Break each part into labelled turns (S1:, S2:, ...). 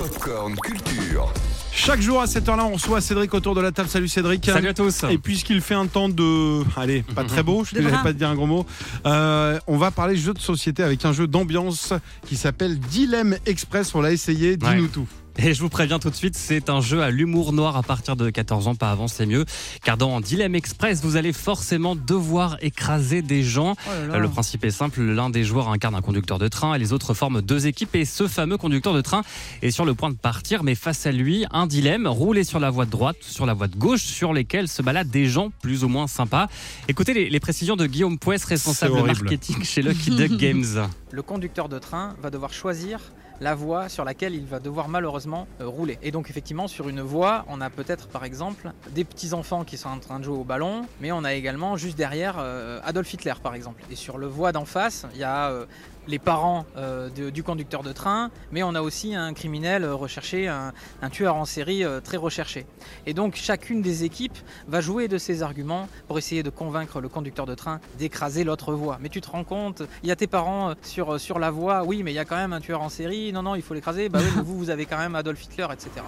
S1: Popcorn Culture.
S2: Chaque jour à cette heure-là, on reçoit Cédric autour de la table. Salut Cédric.
S3: Salut à tous.
S2: Et puisqu'il fait un temps de. Allez, pas très beau, je ne vais pas te dire un gros mot. Euh, on va parler jeu de société avec un jeu d'ambiance qui s'appelle Dilemme Express. On l'a essayé, dis-nous
S3: Ouais.
S2: tout.
S3: Et je vous préviens tout de suite, c'est un jeu à l'humour noir à partir de 14 ans, pas avant, c'est mieux. Car dans Dilemme Express, vous allez forcément devoir écraser des gens.
S2: Oh
S3: Le principe est simple, l'un des joueurs incarne un conducteur de train et les autres forment deux équipes et ce fameux conducteur de train est sur le point de partir mais face à lui, un dilemme, rouler sur la voie de droite, sur la voie de gauche sur lesquelles se baladent des gens plus ou moins sympas. Écoutez les, les précisions de Guillaume Pouès, responsable marketing chez Lucky Duck Games.
S4: le conducteur de train va devoir choisir la voie sur laquelle il va devoir malheureusement euh, rouler. Et donc effectivement sur une voie, on a peut-être par exemple des petits enfants qui sont en train de jouer au ballon, mais on a également juste derrière euh, Adolf Hitler par exemple. Et sur le voie d'en face, il y a euh, les parents euh, du conducteur de train, mais on a aussi un criminel euh, recherché, un, tueur en série euh, très recherché. Et donc chacune des équipes va jouer de ses arguments pour essayer de convaincre le conducteur de train d'écraser l'autre voie. Mais tu te rends compte, il y a tes parents sur, sur la voie, oui, mais il y a quand même un tueur en série, non, non, il faut l'écraser, bah oui, mais vous, vous avez quand même Adolf Hitler, etc.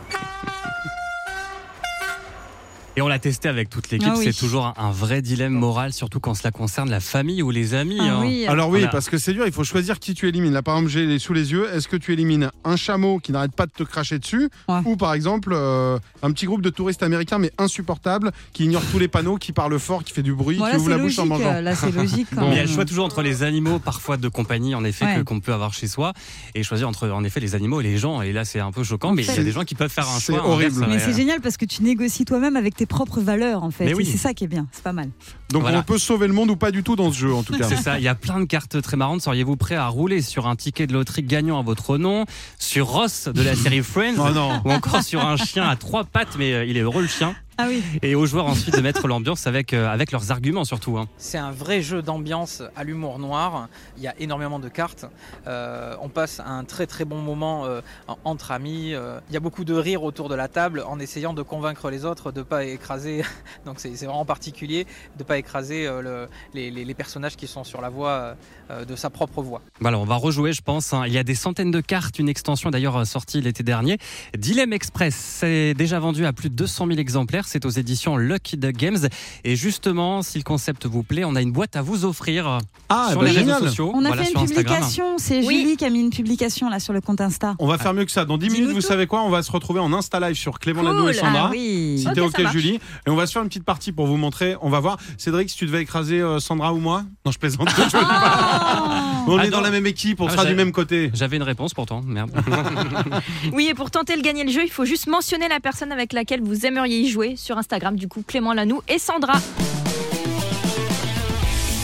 S3: Et on l'a testé avec toute l'équipe,
S5: Ah oui.
S3: c'est toujours un, vrai dilemme moral, surtout quand cela concerne la famille ou les amis.
S5: Ah
S3: hein.
S5: oui,
S2: Alors oui,
S3: Voilà.
S2: parce que c'est dur, il faut choisir qui tu élimines. Là, par exemple, j'ai les- sous les yeux. Est-ce que tu élimines un chameau qui n'arrête pas de te cracher dessus
S5: Ouais.
S2: Ou par exemple, euh, un petit groupe de touristes américains, mais insupportables, qui ignore tous les panneaux, qui parle fort, qui fait du bruit,
S5: Voilà,
S2: qui ouvre
S5: c'est
S2: la bouche en mangeant
S5: Là, c'est logique. quand
S3: Mais il y a le choix toujours entre les animaux, parfois de compagnie, en effet,
S5: Ouais.
S3: qu'on peut avoir chez soi, et choisir entre, en effet, les animaux et les gens. Et là, c'est un peu choquant, mais il y a des gens qui peuvent faire un
S2: c'est
S3: choix.
S2: horrible.
S5: Mais c'est génial parce que tu négocies toi-même avec tes propres valeurs en fait.
S3: Oui.
S5: C'est ça qui est bien, c'est pas mal.
S2: Donc
S3: Voilà.
S2: on peut sauver le monde ou pas du tout dans ce jeu, en tout cas.
S3: C'est ça, il y a plein de cartes très marrantes. Seriez-vous prêt à rouler sur un ticket de loterie gagnant à votre nom, sur Ross de la série Friends,
S2: Oh non.
S3: ou encore sur un chien à trois pattes, mais euh, il est heureux le chien?
S5: Ah oui.
S3: Et aux joueurs ensuite de mettre l'ambiance avec, euh, avec leurs arguments surtout. hein.
S4: C'est un vrai jeu d'ambiance à l'humour noir. Il y a énormément de cartes. Euh, on passe un très très bon moment euh, en- entre amis. Il y a beaucoup de rire autour de la table en essayant de convaincre les autres de ne pas écraser. Donc c'est vraiment particulier de ne pas écraser euh, le- les, les- les personnages qui sont sur la voie euh, de sa propre voie.
S3: Voilà, on va rejouer, je pense. hein. Il y a des centaines de cartes, une extension d'ailleurs sortie l'été dernier. Dilemme Express, c'est déjà vendu à plus de 200 000 exemplaires. C'est aux éditions Lucky Duck Games. Et justement, si le concept vous plaît, on a une boîte à vous offrir
S2: Ah,
S3: sur
S2: bah,
S3: les
S2: génial.
S3: réseaux sociaux.
S5: On a
S3: voilà,
S5: fait une publication, c'est
S6: Oui.
S5: Julie qui a mis une publication là sur le compte Insta.
S2: On va faire mieux que ça. Dans 10
S5: Dis-nous
S2: minutes, vous
S5: tout.
S2: savez quoi? On va se retrouver en Insta Live sur Clément Lano et
S6: Cool.
S2: Sandra.
S5: Ah oui.
S2: Si
S6: Ok,
S2: t'es ok. Julie. Et on va se faire une petite partie pour vous montrer. On va voir. Cédric, si tu devais écraser euh, Sandra ou moi? Non, je plaisante. Je pas. On
S3: Ah
S2: est dans la même équipe, on
S3: Ah,
S2: sera du même côté.
S3: J'avais une réponse pourtant, merde.
S6: Oui, et pour tenter de gagner le jeu, il faut juste mentionner la personne avec laquelle vous aimeriez y jouer sur Instagram, du coup Clément Lanoux et Sandra.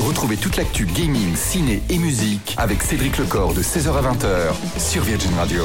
S1: Retrouvez toute l'actu gaming, ciné et musique avec Cédric Lecor de 16h à 20h sur Virgin Radio.